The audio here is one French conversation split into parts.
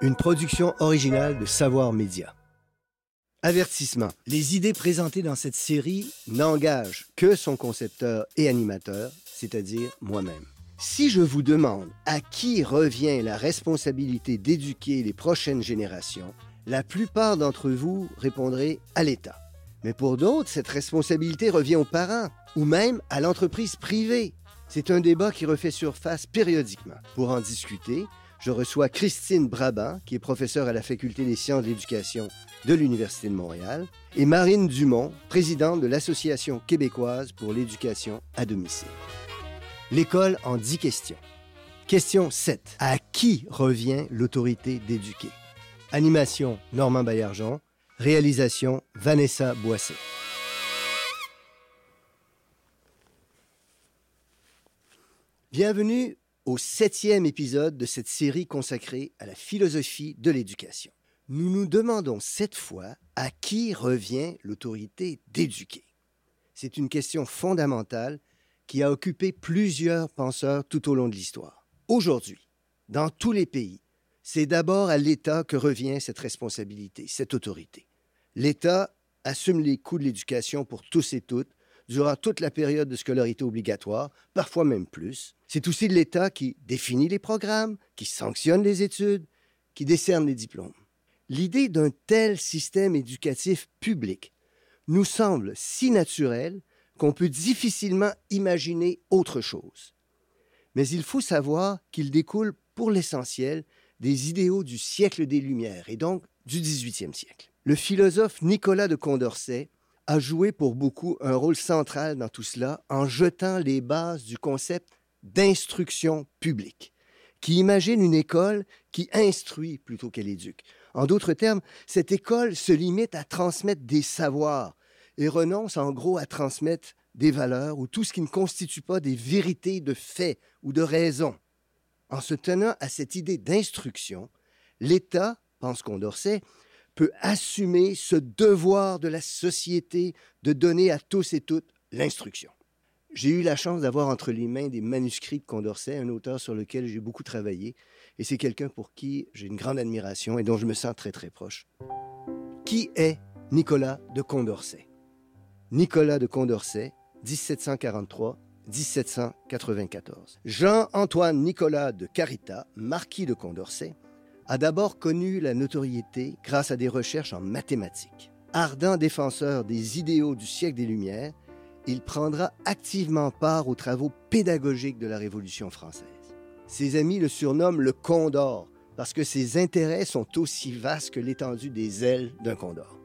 une production originale de Savoir Média. Avertissement. Les idées présentées dans cette série n'engagent que son concepteur et animateur, c'est-à-dire moi-même. Si je vous demande à qui revient la responsabilité d'éduquer les prochaines générations, la plupart d'entre vous répondrez à l'État. Mais pour d'autres, cette responsabilité revient aux parents ou même à l'entreprise privée. C'est un débat qui refait surface périodiquement. Pour en discuter, je reçois Christine Brabant, qui est professeure à la Faculté des sciences de l'éducation de l'Université de Montréal, et Marine Dumont, présidente de l'Association québécoise pour l'éducation à domicile. L'école en 10 questions. Question 7. À qui revient l'autorité d'éduquer? Animation Normand Baillargeon. Réalisation Vanessa Boisset. Bienvenue au septième épisode de cette série consacrée à la philosophie de l'éducation. Nous nous demandons cette fois à qui revient l'autorité d'éduquer. C'est une question fondamentale qui a occupé plusieurs penseurs tout au long de l'histoire. Aujourd'hui, dans tous les pays, c'est d'abord à l'État que revient cette responsabilité, cette autorité. L'État assume les coûts de l'éducation pour tous et toutes durant toute la période de scolarité obligatoire, parfois même plus. C'est aussi l'État qui définit les programmes, qui sanctionne les études, qui décerne les diplômes. L'idée d'un tel système éducatif public nous semble si naturelle qu'on peut difficilement imaginer autre chose. Mais il faut savoir qu'il découle pour l'essentiel des idéaux du siècle des Lumières et donc du 18e siècle. Le philosophe Nicolas de Condorcet a joué pour beaucoup un rôle central dans tout cela en jetant les bases du concept d'instruction publique, qui imagine une école qui instruit plutôt qu'elle éduque. En d'autres termes, cette école se limite à transmettre des savoirs et renonce en gros à transmettre des valeurs ou tout ce qui ne constitue pas des vérités de fait ou de raison. En se tenant à cette idée d'instruction, l'État, pense Condorcet, peut assumer ce devoir de la société de donner à tous et toutes l'instruction. J'ai eu la chance d'avoir entre les mains des manuscrits de Condorcet, un auteur sur lequel j'ai beaucoup travaillé, et c'est quelqu'un pour qui j'ai une grande admiration et dont je me sens très très proche. Qui est Nicolas de Condorcet? Nicolas de Condorcet, 1743-1794. Jean-Antoine Nicolas de Carita, marquis de Condorcet, a d'abord connu la notoriété grâce à des recherches en mathématiques. Ardent défenseur des idéaux du siècle des Lumières, il prendra activement part aux travaux pédagogiques de la Révolution française. Ses amis le surnomment le Condor parce que ses intérêts sont aussi vastes que l'étendue des ailes d'un condor.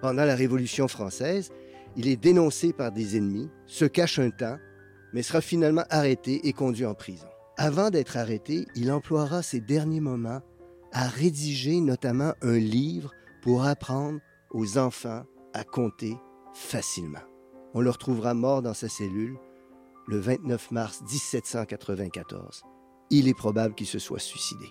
Pendant la Révolution française, il est dénoncé par des ennemis, se cache un temps, mais sera finalement arrêté et conduit en prison. Avant d'être arrêté, il emploiera ses derniers moments à rédiger notamment un livre pour apprendre aux enfants à compter facilement. On le retrouvera mort dans sa cellule le 29 mars 1794. Il est probable qu'il se soit suicidé.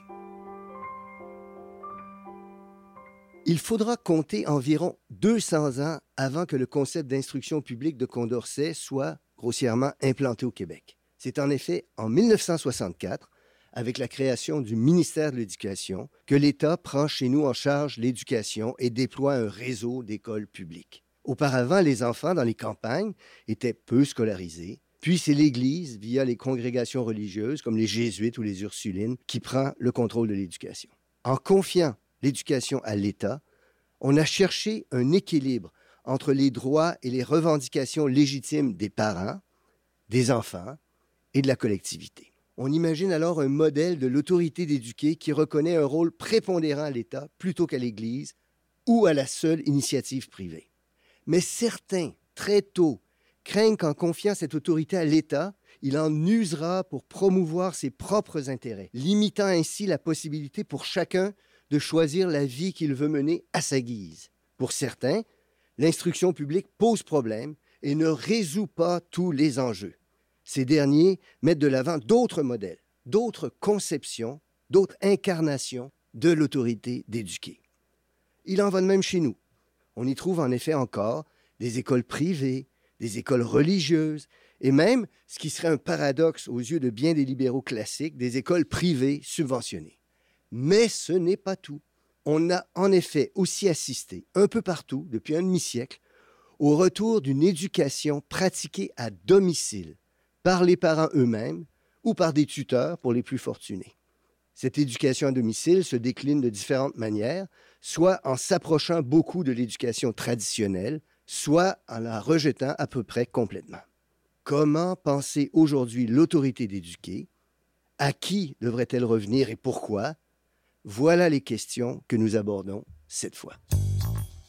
Il faudra compter environ 200 ans avant que le concept d'instruction publique de Condorcet soit grossièrement implanté au Québec. C'est en effet en 1964, avec la création du ministère de l'Éducation, que l'État prend chez nous en charge l'éducation et déploie un réseau d'écoles publiques. Auparavant, les enfants dans les campagnes étaient peu scolarisés, puis c'est l'Église, via les congrégations religieuses comme les Jésuites ou les Ursulines, qui prend le contrôle de l'éducation. En confiant l'éducation à l'État, on a cherché un équilibre entre les droits et les revendications légitimes des parents, des enfants et de la collectivité. On imagine alors un modèle de l'autorité d'éduquer qui reconnaît un rôle prépondérant à l'État plutôt qu'à l'Église ou à la seule initiative privée. Mais certains, très tôt, craignent qu'en confiant cette autorité à l'État, il en usera pour promouvoir ses propres intérêts, limitant ainsi la possibilité pour chacun de choisir la vie qu'il veut mener à sa guise. Pour certains, l'instruction publique pose problème et ne résout pas tous les enjeux. Ces derniers mettent de l'avant d'autres modèles, d'autres conceptions, d'autres incarnations de l'autorité d'éduquer. Il en va de même chez nous. On y trouve en effet encore des écoles privées, des écoles religieuses, et même, ce qui serait un paradoxe aux yeux de bien des libéraux classiques, des écoles privées subventionnées. Mais ce n'est pas tout. On a en effet aussi assisté, un peu partout, depuis un demi-siècle, au retour d'une éducation pratiquée à domicile par les parents eux-mêmes ou par des tuteurs pour les plus fortunés. Cette éducation à domicile se décline de différentes manières, soit en s'approchant beaucoup de l'éducation traditionnelle, soit en la rejetant à peu près complètement. Comment penser aujourd'hui l'autorité d'éduquer? À qui devrait-elle revenir et pourquoi? Voilà les questions que nous abordons cette fois.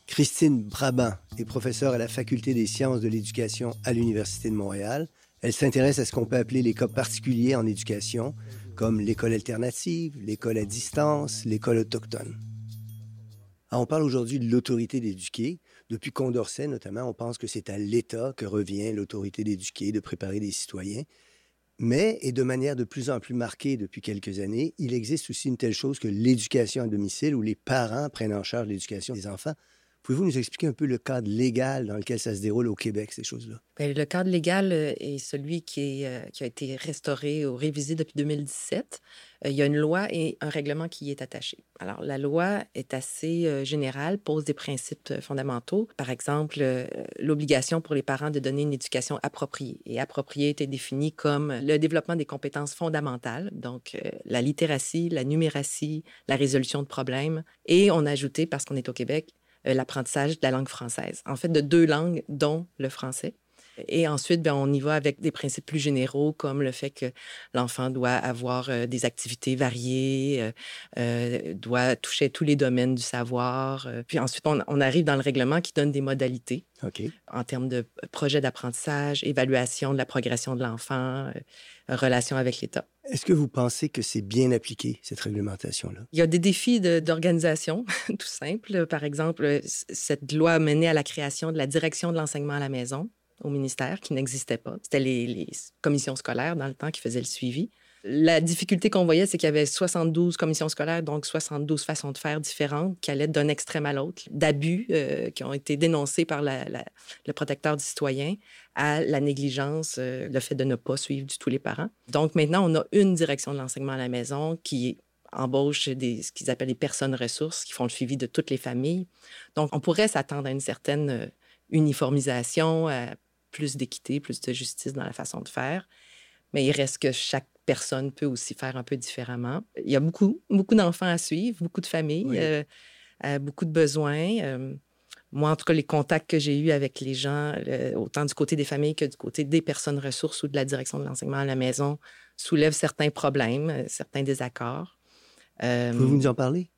Christine Brabant est professeure à la Faculté des sciences de l'éducation à l'Université de Montréal. Elle s'intéresse à ce qu'on peut appeler les cas particuliers en éducation, comme l'école alternative, l'école à distance, l'école autochtone. Ah, on parle aujourd'hui de l'autorité d'éduquer. Depuis Condorcet, notamment, on pense que c'est à l'État que revient l'autorité d'éduquer, de préparer des citoyens. Mais, et de manière de plus en plus marquée depuis quelques années, il existe aussi une telle chose que l'éducation à domicile où les parents prennent en charge l'éducation des enfants. Pouvez-vous nous expliquer un peu le cadre légal dans lequel ça se déroule au Québec, ces choses-là? Bien, le cadre légal euh, est celui euh, qui, a été restauré ou révisé depuis 2017. Euh, il y a une loi et un règlement qui y est attaché. Alors, la loi est assez générale, pose des principes fondamentaux. Par exemple, l'obligation pour les parents de donner une éducation appropriée. Et appropriée était définie comme le développement des compétences fondamentales, donc la littératie, la numératie, la résolution de problèmes. Et on a ajouté, parce qu'on est au Québec, l'apprentissage de la langue française. En fait, de deux langues, dont le français. Et ensuite, bien, on y va avec des principes plus généraux, comme le fait que l'enfant doit avoir euh, des activités variées, euh, doit toucher tous les domaines du savoir. Puis ensuite, on, arrive dans le règlement qui donne des modalités en termes de projet d'apprentissage, évaluation de la progression de l'enfant, relation avec l'État. Est-ce que vous pensez que c'est bien appliqué, cette réglementation-là? Il y a des défis d'organisation, tout simple. Par exemple, cette loi a mené à la création de la direction de l'enseignement à la maison au ministère, qui n'existait pas. C'était les, commissions scolaires dans le temps qui faisaient le suivi. La difficulté qu'on voyait, c'est qu'il y avait 72 commissions scolaires, donc 72 façons de faire différentes qui allaient d'un extrême à l'autre, d'abus euh, qui ont été dénoncés par le protecteur du citoyen à la négligence, euh, le fait de ne pas suivre du tout les parents. Donc maintenant, on a une direction de l'enseignement à la maison qui embauche ce qu'ils appellent les personnes ressources qui font le suivi de toutes les familles. Donc, on pourrait s'attendre à une certaine euh, uniformisation, à plus d'équité, plus de justice dans la façon de faire. Mais il reste que chaque personne peut aussi faire un peu différemment. Il y a beaucoup, beaucoup d'enfants à suivre, beaucoup de familles, euh, euh, beaucoup de besoins. Euh, moi, en tout cas, les contacts que j'ai eus avec les gens, autant du côté des familles que du côté des personnes ressources ou de la direction de l'enseignement à la maison, soulèvent certains problèmes, certains désaccords. Pouvez-vous nous en parler?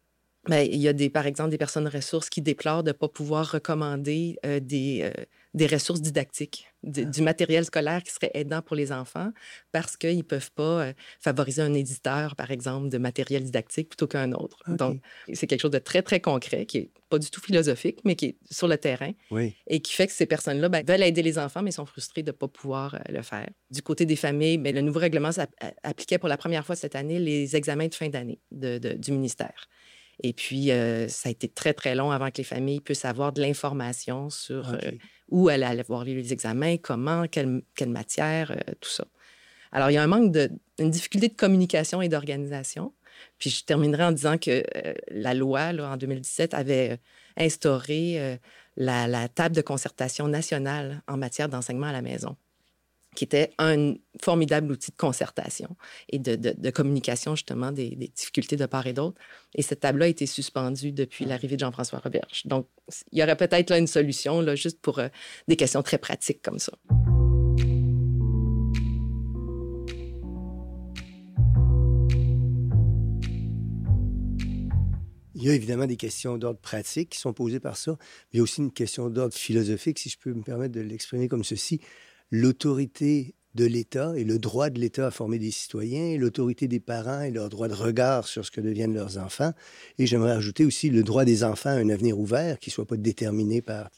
Mais ben, il y a des, par exemple des personnes ressources qui déplorent de ne pas pouvoir recommander euh, des, euh, des ressources didactiques, du ah. matériel scolaire qui serait aidant pour les enfants parce qu'ils ne peuvent pas euh, favoriser un éditeur, par exemple, de matériel didactique plutôt qu'un autre. Donc, c'est quelque chose de très, très concret qui n'est pas du tout philosophique, mais qui est sur le terrain et qui fait que ces personnes-là ben, veulent aider les enfants, mais sont frustrées de ne pas pouvoir le faire. Du côté des familles, ben, le nouveau règlement appliquait pour la première fois cette année les examens de fin d'année du ministère. Et puis, euh, ça a été très, très long avant que les familles puissent avoir de l'information sur euh, où elle allait voir les examens, comment, quelle, quelle matière, euh, tout ça. Alors, il y a un manque de, une difficulté de communication et d'organisation. Puis, je terminerai en disant que la loi, là, en 2017, avait instauré la, la table de concertation nationale en matière d'enseignement à la maison qui était un formidable outil de concertation et de, communication, justement, des, difficultés de part et d'autre. Et cette table-là a été suspendue depuis l'arrivée de Jean-François Roberge. Donc, il y aurait peut-être là une solution, là, juste pour euh, des questions très pratiques comme ça. Il y a évidemment des questions d'ordre pratique qui sont posées par ça, mais il y a aussi une question d'ordre philosophique, si je peux me permettre de l'exprimer comme ceci l'autorité de l'État et le droit de l'État à former des citoyens, et l'autorité des parents et leur droit de regard sur ce que deviennent leurs enfants. Et j'aimerais ajouter aussi le droit des enfants à un avenir ouvert qui ne soit pas déterminé par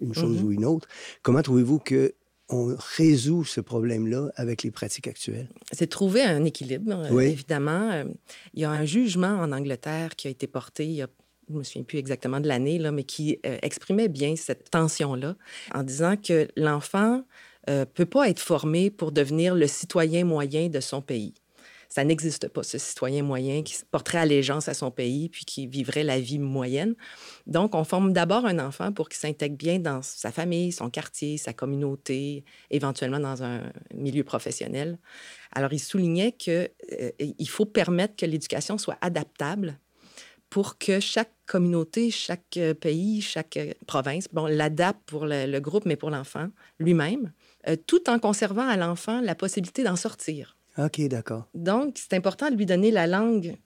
une chose mhm. ou une autre. Comment trouvez-vous que on résout ce problème-là avec les pratiques actuelles? C'est trouver un équilibre, euh, évidemment. Euh, il y a un jugement en Angleterre qui a été porté il y a je ne me souviens plus exactement de l'année, là, mais qui euh, exprimait bien cette tension-là en disant que l'enfant ne euh, peut pas être formé pour devenir le citoyen moyen de son pays. Ça n'existe pas, ce citoyen moyen qui porterait allégeance à son pays puis qui vivrait la vie moyenne. Donc, on forme d'abord un enfant pour qu'il s'intègre bien dans sa famille, son quartier, sa communauté, éventuellement dans un milieu professionnel. Alors, il soulignait qu'il euh, faut permettre que l'éducation soit adaptable pour que chaque communauté, chaque euh, pays, chaque province, bon, l'adapte pour le, groupe, mais pour l'enfant lui-même, tout en conservant à l'enfant la possibilité d'en sortir. OK, d'accord. Donc, c'est important de lui donner la langue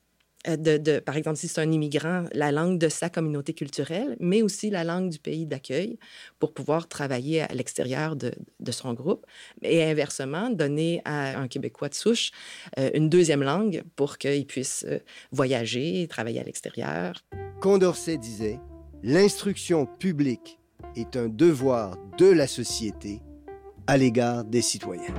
euh, de, par exemple, si c'est un immigrant, la langue de sa communauté culturelle, mais aussi la langue du pays d'accueil pour pouvoir travailler à l'extérieur de, son groupe. Et inversement, donner à un Québécois de souche euh, une deuxième langue pour qu'il puisse euh, voyager, travailler à l'extérieur. Condorcet disait, l'instruction publique est un devoir de la société à l'égard des citoyens.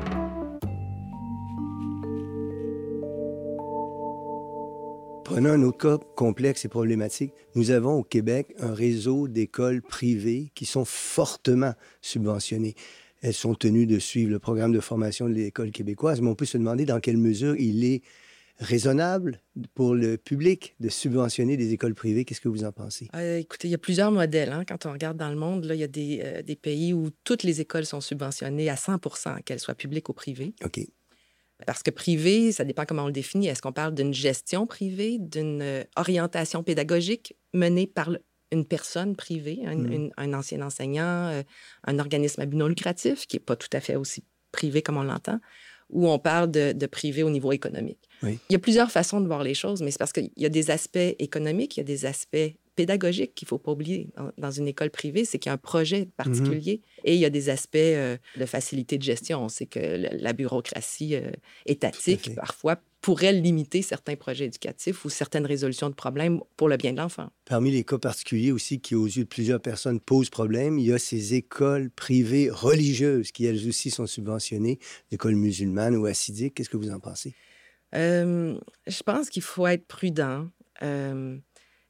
Prenons un autre cas complexe et problématique. Nous avons au Québec un réseau d'écoles privées qui sont fortement subventionnées. Elles sont tenues de suivre le programme de formation de l'école québécoise, mais on peut se demander dans quelle mesure il est raisonnable pour le public de subventionner des écoles privées? Qu'est-ce que vous en pensez? Euh, écoutez, il y a plusieurs modèles. Hein. Quand on regarde dans le monde, là, il y a des, euh, des, pays où toutes les écoles sont subventionnées à 100 qu'elles soient publiques ou privées. OK. Parce que privé, ça dépend comment on le définit. Est-ce qu'on parle d'une gestion privée, d'une euh, orientation pédagogique menée par une personne privée, un, mmh. ancien enseignant, un organisme à but non lucratif, qui n'est pas tout à fait aussi privé comme on l'entend, ou on parle de, privé au niveau économique. Il y a plusieurs façons de voir les choses, mais c'est parce qu'il y a des aspects économiques, il y a des aspects pédagogique qu'il ne faut pas oublier dans, une école privée, c'est qu'il y a un projet mmh particulier et il y a des aspects euh, de facilité de gestion. On sait que la bureaucratie euh, étatique, parfois, pourrait limiter certains projets éducatifs ou certaines résolutions de problèmes pour le bien de l'enfant. Parmi les cas particuliers aussi qui, aux yeux de plusieurs personnes, posent problème, il y a ces écoles privées religieuses qui, elles aussi, sont subventionnées, l'école musulmane ou assidique. Qu'est-ce que vous en pensez? Euh, je pense qu'il faut être prudent.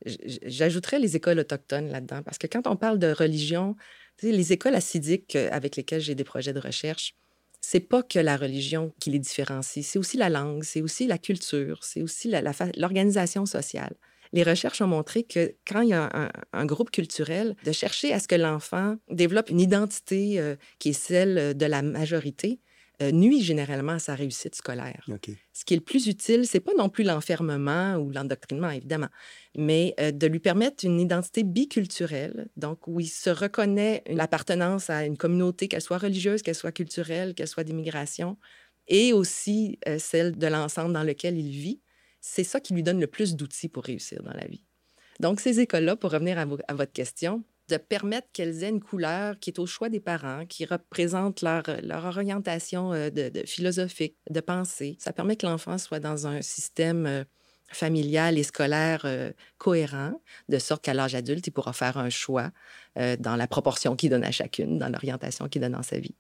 J'ajouterais les écoles autochtones là-dedans, parce que quand on parle de religion, les écoles assidiques euh, avec lesquelles j'ai des projets de recherche, c'est pas que la religion qui les différencie, c'est aussi la langue, c'est aussi la culture, c'est aussi l'organisation sociale. Les recherches ont montré que quand il y a un, groupe culturel, de chercher à ce que l'enfant développe une identité euh, qui est celle de la majorité, euh, nuit généralement à sa réussite scolaire. Ce qui est le plus utile, c'est pas non plus l'enfermement ou l'endoctrinement, évidemment, mais euh, de lui permettre une identité biculturelle, donc où il se reconnaît une appartenance à une communauté, qu'elle soit religieuse, qu'elle soit culturelle, qu'elle soit d'immigration, et aussi euh, celle de l'ensemble dans lequel il vit. C'est ça qui lui donne le plus d'outils pour réussir dans la vie. Donc, ces écoles-là, pour revenir à votre question, de permettre qu'elles aient une couleur qui est au choix des parents, qui représente leur, leur orientation euh, de, philosophique, de pensée. Ça permet que l'enfant soit dans un système euh, familial et scolaire euh, cohérent, de sorte qu'à l'âge adulte, il pourra faire un choix dans la proportion qu'il donne à chacune, dans l'orientation qu'il donne dans sa vie.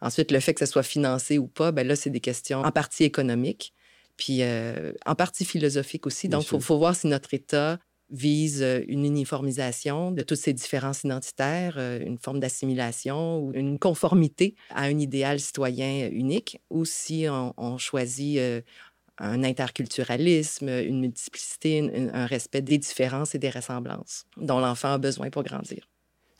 Ensuite, le fait que ça soit financé ou pas, ben là, c'est des questions en partie économiques, puis en partie philosophiques aussi. Donc, il faut, voir si notre État vise une uniformisation de toutes ces différences identitaires, une forme d'assimilation ou une conformité à un idéal citoyen unique, ou si on, choisit un interculturalisme, une multiplicité, un respect des différences et des ressemblances dont l'enfant a besoin pour grandir.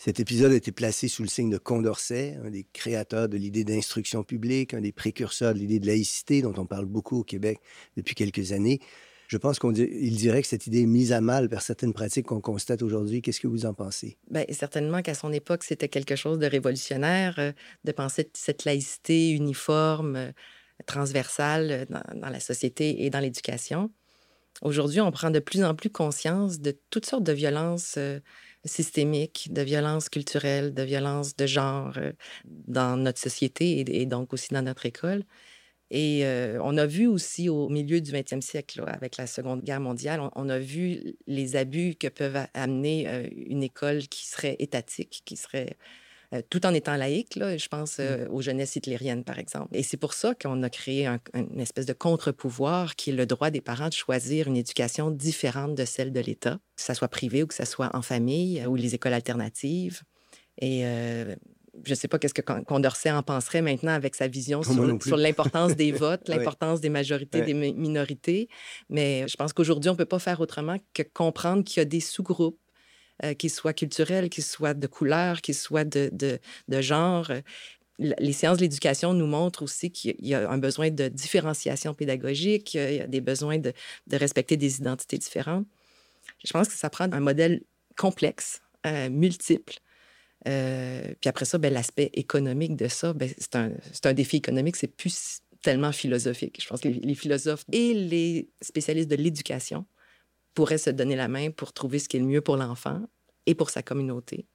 Cet épisode a été placé sous le signe de Condorcet, un des créateurs de l'idée d'instruction publique, un des précurseurs de l'idée de laïcité dont on parle beaucoup au Québec depuis quelques années. Je pense qu'il dirait que cette idée est mise à mal par certaines pratiques qu'on constate aujourd'hui. Qu'est-ce que vous en pensez? Bien, certainement qu'à son époque, c'était quelque chose de révolutionnaire euh, de penser cette laïcité uniforme, euh, transversale euh, dans, la société et dans l'éducation. Aujourd'hui, on prend de plus en plus conscience de toutes sortes de violences systémiques, de violences culturelles, de violences de genre dans notre société et donc aussi dans notre école. Et on a vu aussi au milieu du 20e siècle, avec la Seconde Guerre mondiale, on, a vu les abus que peuvent amener une école qui serait étatique, qui serait tout en étant laïque. Là, je pense mmh. aux jeunesses hitlériennes, par exemple. Et c'est pour ça qu'on a créé une espèce de contre-pouvoir qui est le droit des parents de choisir une éducation différente de celle de l'État, que ce soit privé ou que ce soit en famille ou les écoles alternatives. Et je ne sais pas qu'est-ce que Condorcet en penserait maintenant avec sa vision sur, l'importance des votes, l'importance des majorités, des minorités. Mais je pense qu'aujourd'hui, on ne peut pas faire autrement que comprendre qu'il y a des sous-groupes, euh, qu'ils soient culturels, qu'ils soient de couleur, qu'ils soient de, de, de genre, les sciences de l'éducation nous montrent aussi qu'il y a un besoin de différenciation pédagogique, il y a des besoins de, de respecter des identités différentes. Je pense que ça prend un modèle complexe, euh, multiple. Euh, puis après ça, ben, l'aspect économique de ça, ben, c'est un, un, défi économique, c'est plus tellement philosophique. Je pense que les, les philosophes et les spécialistes de l'éducation pourraient se donner la main pour trouver ce qui est le mieux pour l'enfant et pour sa communauté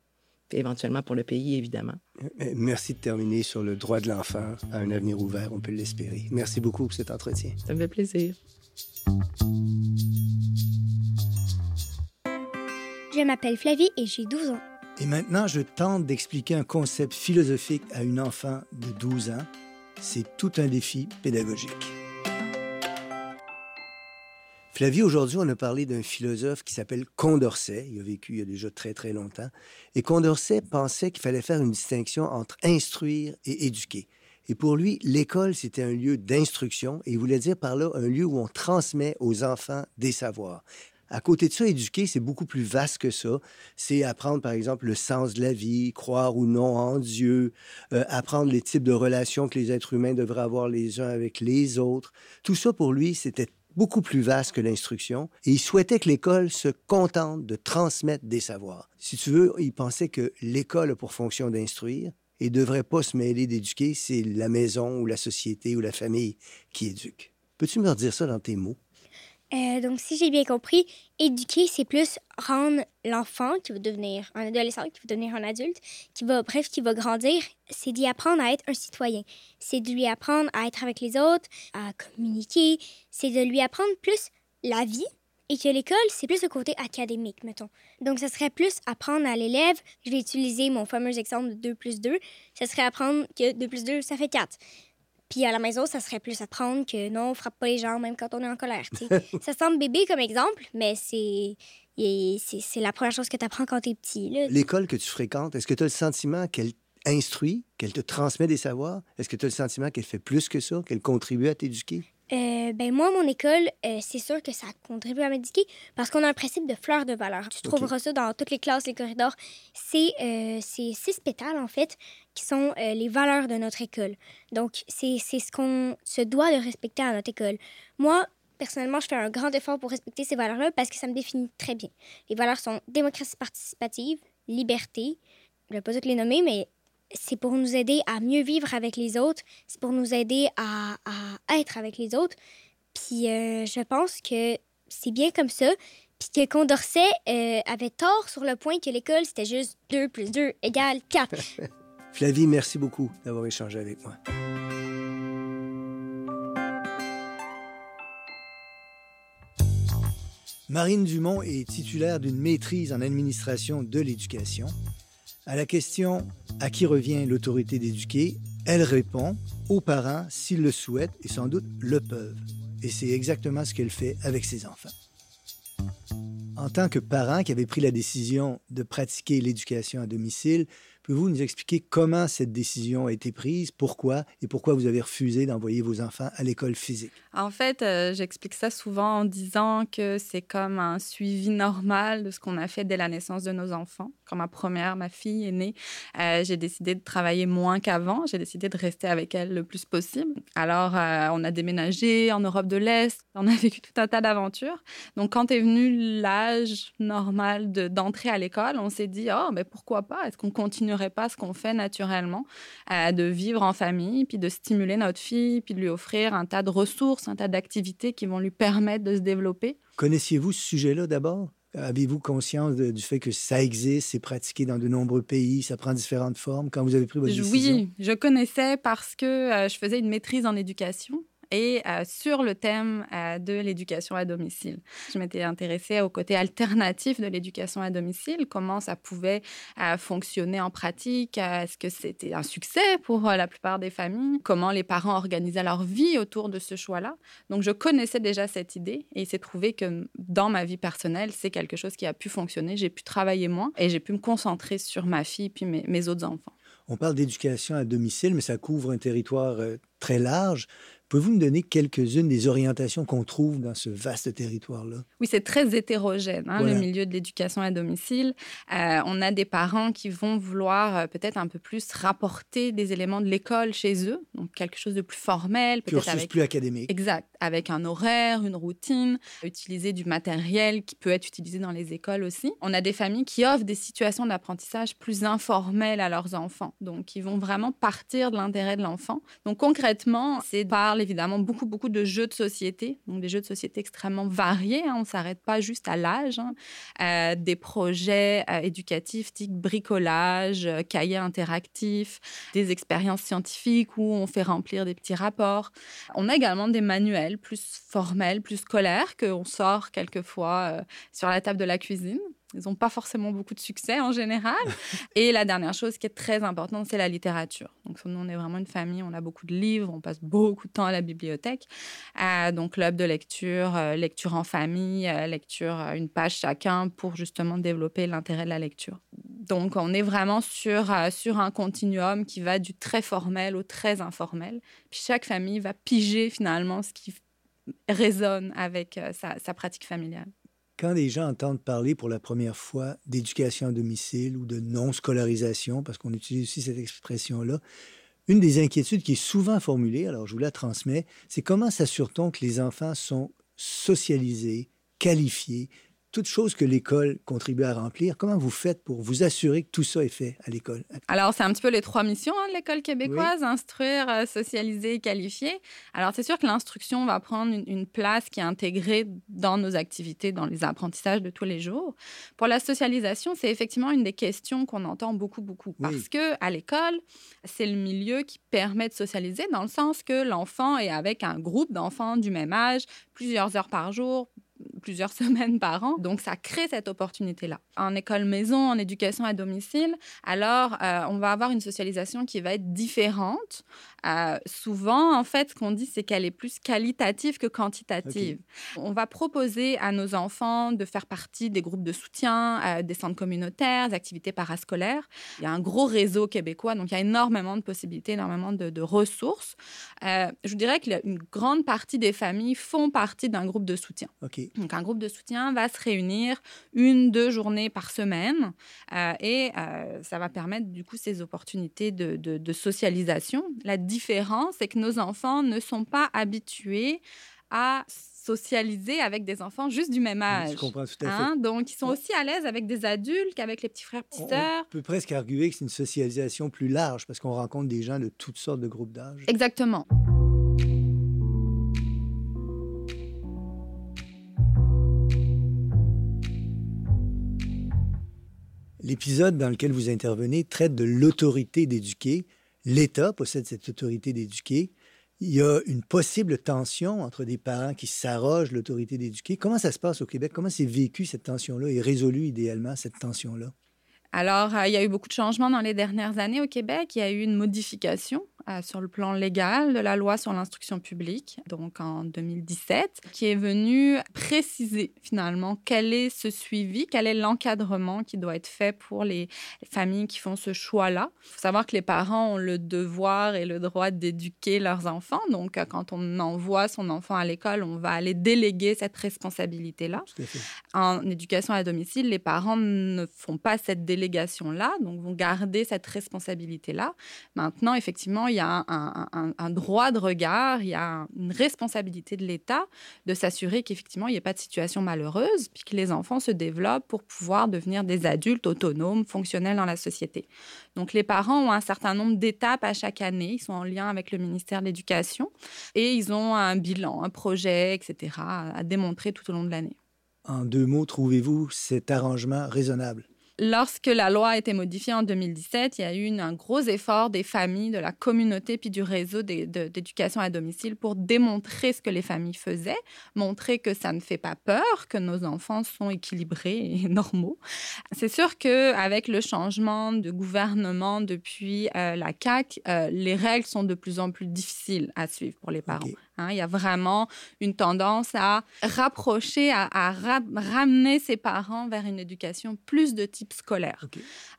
éventuellement pour le pays, évidemment. Euh, merci de terminer sur le droit de l'enfant à un avenir ouvert, on peut l'espérer. Merci beaucoup pour cet entretien. Ça me fait plaisir. Je m'appelle Flavie et j'ai 12 ans. Et maintenant, je tente d'expliquer un concept philosophique à une enfant de 12 ans. C'est tout un défi pédagogique. Flavie, aujourd'hui, on a parlé d'un philosophe qui s'appelle Condorcet. Il a vécu il y a déjà très, très longtemps. Et Condorcet pensait qu'il fallait faire une distinction entre instruire et éduquer. Et pour lui, l'école, c'était un lieu d'instruction et il voulait dire par là un lieu où on transmet aux enfants des savoirs. À côté de ça, éduquer, c'est beaucoup plus vaste que ça. C'est apprendre, par exemple, le sens de la vie, croire ou non en Dieu, euh, apprendre les types de relations que les êtres humains devraient avoir les uns avec les autres. Tout ça, pour lui, c'était beaucoup plus vaste que l'instruction, et il souhaitait que l'école se contente de transmettre des savoirs. Si tu veux, il pensait que l'école a pour fonction d'instruire et devrait pas se mêler d'éduquer, c'est la maison ou la société ou la famille qui éduque. Peux-tu me redire ça dans tes mots? Euh, donc, si j'ai bien compris, éduquer, c'est plus rendre l'enfant qui va devenir un adolescent, qui va devenir un adulte, qui va, bref, qui va grandir, c'est d'y apprendre à être un citoyen. C'est de lui apprendre à être avec les autres, à communiquer. C'est de lui apprendre plus la vie et que l'école, c'est plus le côté académique, mettons. Donc, ce serait plus apprendre à l'élève. Je vais utiliser mon fameux exemple de 2 plus 2. Ce serait apprendre que 2 plus 2, ça fait 4. Puis à la maison, ça serait plus apprendre que non, on frappe pas les gens même quand on est en colère. ça semble bébé comme exemple, mais c'est c'est la première chose que tu apprends quand tu es petit. L'école que tu fréquentes, est-ce que tu as le sentiment qu'elle instruit, qu'elle te transmet des savoirs? Est-ce que tu as le sentiment qu'elle fait plus que ça, qu'elle contribue à t'éduquer? Euh, ben moi, mon école, euh, c'est sûr que ça contribue à m'éduquer parce qu'on a un principe de fleur de valeur. Tu trouveras ça dans toutes les classes, les corridors. C'est euh, six pétales, en fait, qui sont euh, les valeurs de notre école. Donc, c'est ce qu'on se doit de respecter à notre école. Moi, personnellement, je fais un grand effort pour respecter ces valeurs-là parce que ça me définit très bien. Les valeurs sont démocratie participative, liberté, je ne vais pas toutes les nommer, mais c'est pour nous aider à mieux vivre avec les autres, c'est pour nous aider à, être avec les autres. Puis euh, je pense que c'est bien comme ça. Puis que Condorcet euh, avait tort sur le point que l'école, c'était juste 2 plus 2 égale 4. Flavie, merci beaucoup d'avoir échangé avec moi. Marine Dumont est titulaire d'une maîtrise en administration de l'éducation. À la question à qui revient l'autorité d'éduquer, elle répond aux parents s'ils le souhaitent et sans doute le peuvent. Et c'est exactement ce qu'elle fait avec ses enfants. En tant que parent qui avait pris la décision de pratiquer l'éducation à domicile, Pouvez-vous nous expliquer comment cette décision a été prise, pourquoi et pourquoi vous avez refusé d'envoyer vos enfants à l'école physique? En fait, euh, j'explique ça souvent en disant que c'est comme un suivi normal de ce qu'on a fait dès la naissance de nos enfants. Quand ma première, ma fille est née, euh, j'ai décidé de travailler moins qu'avant. J'ai décidé de rester avec elle le plus possible. Alors, euh, on a déménagé en Europe de l'Est. On a vécu tout un tas d'aventures. Donc, quand est venu l'âge normal d'entrer à l'école, on s'est dit, oh, mais pourquoi pas? Est-ce qu'on continue pas ce qu'on fait naturellement, euh, de vivre en famille, puis de stimuler notre fille, puis de lui offrir un tas de ressources, un tas d'activités qui vont lui permettre de se développer. Connaissiez-vous ce sujet-là d'abord? Avez-vous conscience du fait que ça existe, c'est pratiqué dans de nombreux pays, ça prend différentes formes? Quand vous avez pris votre décision? Oui, je connaissais parce que euh, je faisais une maîtrise en éducation et euh, sur le thème euh, de l'éducation à domicile. Je m'étais intéressée au côté alternatif de l'éducation à domicile, comment ça pouvait euh, fonctionner en pratique, est-ce que c'était un succès pour la plupart des familles, comment les parents organisaient leur vie autour de ce choix-là? Donc je connaissais déjà cette idée et il s'est trouvé que dans ma vie personnelle, c'est quelque chose qui a pu fonctionner. J'ai pu travailler moins et j'ai pu me concentrer sur ma fille puis mes, autres enfants. On parle d'éducation à domicile, mais ça couvre un territoire très large. Pouvez-vous nous donner quelques-unes des orientations qu'on trouve dans ce vaste territoire-là? Oui, c'est très hétérogène, hein, le milieu de l'éducation à domicile. Euh, on a des parents qui vont vouloir euh, peut-être un peu plus rapporter des éléments de l'école chez eux, donc quelque chose de plus formel. Peut-être avec... plus académique. Exact, avec un horaire, une routine, utiliser du matériel qui peut être utilisé dans les écoles aussi. On a des familles qui offrent des situations d'apprentissage plus informelles à leurs enfants, donc qui vont vraiment partir de l'intérêt de l'enfant. Donc concrètement, c'est par évidemment beaucoup, beaucoup de jeux de société, donc des jeux de société extrêmement variés. Hein. on ne s'arrête pas juste à l'âge. Hein. Euh, des projets euh, éducatifs type bricolage, euh, cahiers interactifs, des expériences scientifiques où on fait remplir des petits rapports. On a également des manuels plus formels, plus scolaires qu'on sort quelquefois sur la table de la cuisine. Ils n'ont pas forcément beaucoup de succès en général. Et la dernière chose qui est très importante, c'est la littérature. Donc, nous, on est vraiment une famille, on a beaucoup de livres, on passe beaucoup de temps à la bibliothèque. Euh, donc, club de lecture, euh, lecture en famille, euh, lecture une page chacun pour justement développer l'intérêt de la lecture. Donc, on est vraiment sur, sur un continuum qui va du très formel au très informel. Puis, chaque famille va piger finalement ce qui résonne avec sa pratique familiale. Quand les gens entendent parler pour la première fois d'éducation à domicile ou de non-scolarisation, parce qu'on utilise aussi cette expression-là, une des inquiétudes qui est souvent formulée, alors je vous la transmets, c'est comment s'assure-t-on que les enfants sont socialisés, qualifiés, toutes choses que l'école contribue à remplir. Comment vous faites pour vous assurer que tout ça est fait à l'école? Alors, c'est un petit peu les trois missions hein, de l'école québécoise, instruire, euh, socialiser, qualifier. Alors, c'est sûr que l'instruction va prendre une, place qui est intégrée dans nos activités, dans les apprentissages de tous les jours. Pour la socialisation, c'est effectivement une des questions qu'on entend beaucoup, beaucoup. Parce que à l'école, c'est le milieu qui permet de socialiser dans le sens que l'enfant est avec un groupe d'enfants du même âge plusieurs heures par jour, plusieurs semaines par an. Donc, ça crée cette opportunité-là. En école maison, en éducation à domicile, alors, euh, on va avoir une socialisation qui va être différente. Euh, souvent, en fait, ce qu'on dit, c'est qu'elle est plus qualitative que quantitative. On va proposer à nos enfants de faire partie des groupes de soutien, euh, des centres communautaires, des activités parascolaires. Il y a un gros réseau québécois, donc il y a énormément de possibilités, énormément de, de ressources. je vous dirais qu'une grande partie des familles font partie d'un groupe de soutien. Donc, un groupe de soutien va se réunir une, deux journées par semaine euh, et euh, ça va permettre du coup ces opportunités de, de, socialisation. La c'est que nos enfants ne sont pas habitués à socialiser avec des enfants juste du même âge. Je comprends tout à fait. Hein. Donc, ils sont aussi à l'aise avec des adultes qu'avec les petits frères, petites sœurs. On peut presque arguer que c'est une socialisation plus large parce qu'on rencontre des gens de toutes sortes de groupes d'âge. Exactement. L'épisode dans lequel vous intervenez traite de l'autorité d'éduquer. L'État possède cette autorité d'éduquer. Il y a une possible tension entre des parents qui s'arrogent l'autorité d'éduquer. Comment ça se passe au Québec? Comment s'est vécu cette tension-là et résolue idéalement cette tension-là? Alors, euh, il y a eu beaucoup de changements dans les dernières années au Québec. Il y a eu une modification euh, sur le plan légal de la loi sur l'instruction publique, donc en 2017, qui est venue préciser finalement quel est ce suivi, quel est l'encadrement qui doit être fait pour les, familles qui font ce choix-là. Il faut savoir que les parents ont le devoir et le droit d'éduquer leurs enfants. Donc, euh, quand on envoie son enfant à l'école, on va aller déléguer cette responsabilité-là. En éducation à domicile, les parents ne font pas cette délégation-là, donc vont garder cette responsabilité-là. Maintenant, effectivement, il y a un, droit de regard, il y a une responsabilité de l'État de s'assurer qu'effectivement, il n'y ait pas de situation malheureuse, puis que les enfants se développent pour pouvoir devenir des adultes autonomes, fonctionnels dans la société. Donc, les parents ont un certain nombre d'étapes à chaque année. Ils sont en lien avec le ministère de l'Éducation et ils ont un bilan, un projet, etc., à démontrer tout au long de l'année. En deux mots, trouvez-vous cet arrangement raisonnable? Lorsque la loi a été modifiée en 2017, il y a eu un gros effort des familles, de la communauté puis du réseau d'éducation à domicile pour démontrer ce que les familles faisaient, montrer que ça ne fait pas peur, que nos enfants sont équilibrés et normaux. C'est sûr que avec le changement de gouvernement depuis euh, la CAC, euh, les règles sont de plus en plus difficiles à suivre pour les parents. Hein. il y a vraiment une tendance à rapprocher, à, ramener ses parents vers une éducation plus de type scolaire.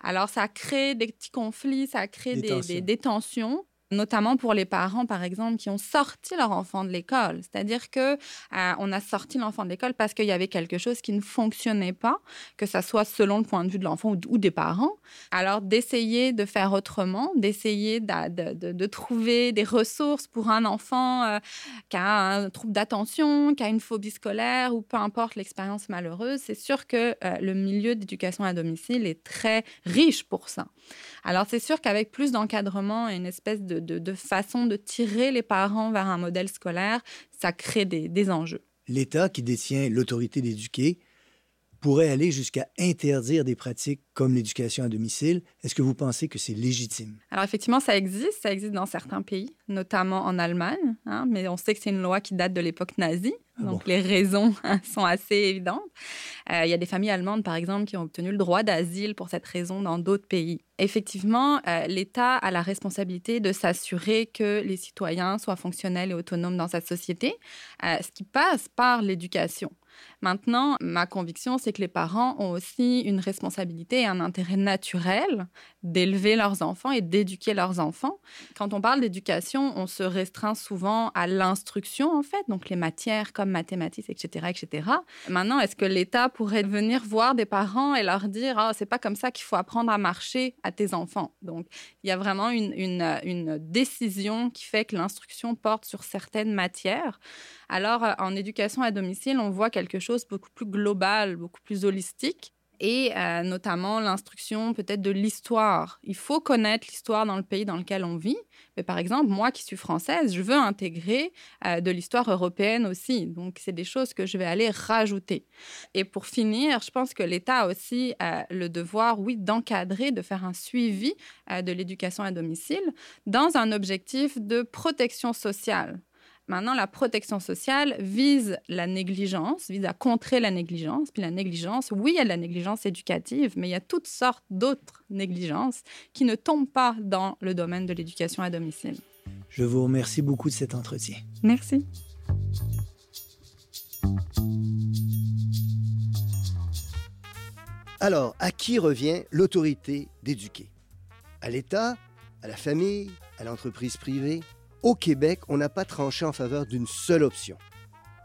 Alors, ça crée des petits conflits, ça crée des, des tensions notamment pour les parents, par exemple, qui ont sorti leur enfant de l'école. C'est-à-dire que euh, on a sorti l'enfant de l'école parce qu'il y avait quelque chose qui ne fonctionnait pas, que ça soit selon le point de vue de l'enfant ou, des parents. Alors d'essayer de faire autrement, d'essayer de, trouver des ressources pour un enfant euh, qui a un trouble d'attention, qui a une phobie scolaire ou peu importe l'expérience malheureuse, c'est sûr que euh, le milieu d'éducation à domicile est très riche pour ça. Alors c'est sûr qu'avec plus d'encadrement et une espèce de de, façon de tirer les parents vers un modèle scolaire, ça crée des, enjeux. L'État qui détient l'autorité d'éduquer pourrait aller jusqu'à interdire des pratiques comme l'éducation à domicile. Est-ce que vous pensez que c'est légitime? Alors effectivement, ça existe. Ça existe dans certains pays, notamment en Allemagne. Hein, mais on sait que c'est une loi qui date de l'époque nazie. Ah donc les raisons sont assez évidentes. Euh, il y a des familles allemandes, par exemple, qui ont obtenu le droit d'asile pour cette raison dans d'autres pays. Effectivement, euh, l'État a la responsabilité de s'assurer que les citoyens soient fonctionnels et autonomes dans cette société, euh, ce qui passe par l'éducation. Maintenant, ma conviction, c'est que les parents ont aussi une responsabilité et un intérêt naturel d'élever leurs enfants et d'éduquer leurs enfants. Quand on parle d'éducation, on se restreint souvent à l'instruction, en fait, donc les matières comme mathématiques, etc., etc. Maintenant, est-ce que l'État pourrait venir voir des parents et leur dire, ah, c'est pas comme ça qu'il faut apprendre à marcher à tes enfants? Donc, il y a vraiment une, une décision qui fait que l'instruction porte sur certaines matières. Alors, en éducation à domicile, on voit quelque chose beaucoup plus global, beaucoup plus holistique et euh, notamment l'instruction peut-être de l'histoire. Il faut connaître l'histoire dans le pays dans lequel on vit. Mais par exemple, moi qui suis française, je veux intégrer euh, de l'histoire européenne aussi. Donc, c'est des choses que je vais aller rajouter. Et pour finir, je pense que l'État a aussi le devoir, oui, d'encadrer, de faire un suivi de l'éducation à domicile dans un objectif de protection sociale. Maintenant, la protection sociale vise la négligence, vise à contrer la négligence. Puis la négligence, oui, il y a de la négligence éducative, mais il y a toutes sortes d'autres négligences qui ne tombent pas dans le domaine de l'éducation à domicile. Je vous remercie beaucoup de cet entretien. Merci. Alors, à qui revient l'autorité d'éduquer? À l'État À la famille À l'entreprise privée? Au Québec, on n'a pas tranché en faveur d'une seule option.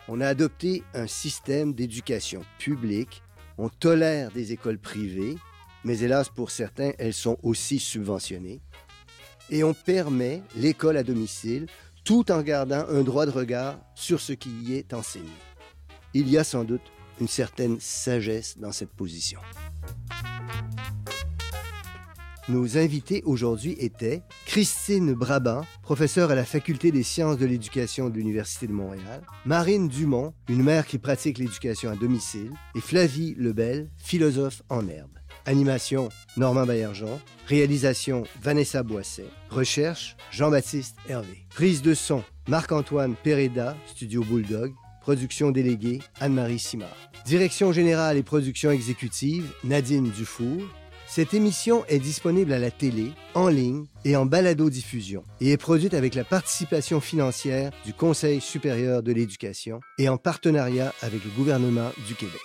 On a adopté un système d'éducation publique. On tolère des écoles privées, mais hélas pour certains, elles sont aussi subventionnées. Et on permet l'école à domicile tout en gardant un droit de regard sur ce qui y est enseigné. Il y a sans doute une certaine sagesse dans cette position. Nos invités aujourd'hui étaient Christine Brabant, professeure à la Faculté des sciences de l'éducation de l'Université de Montréal, Marine Dumont, une mère qui pratique l'éducation à domicile, et Flavie Lebel, philosophe en herbe. Animation, Normand Baillargeon. Réalisation, Vanessa Boisset. Recherche, Jean-Baptiste Hervé. Prise de son, Marc-Antoine Pereda, Studio Bulldog. Production déléguée, Anne-Marie Simard. Direction générale et production exécutive, Nadine Dufour. Cette émission est disponible à la télé, en ligne et en balado-diffusion et est produite avec la participation financière du Conseil supérieur de l'éducation et en partenariat avec le gouvernement du Québec.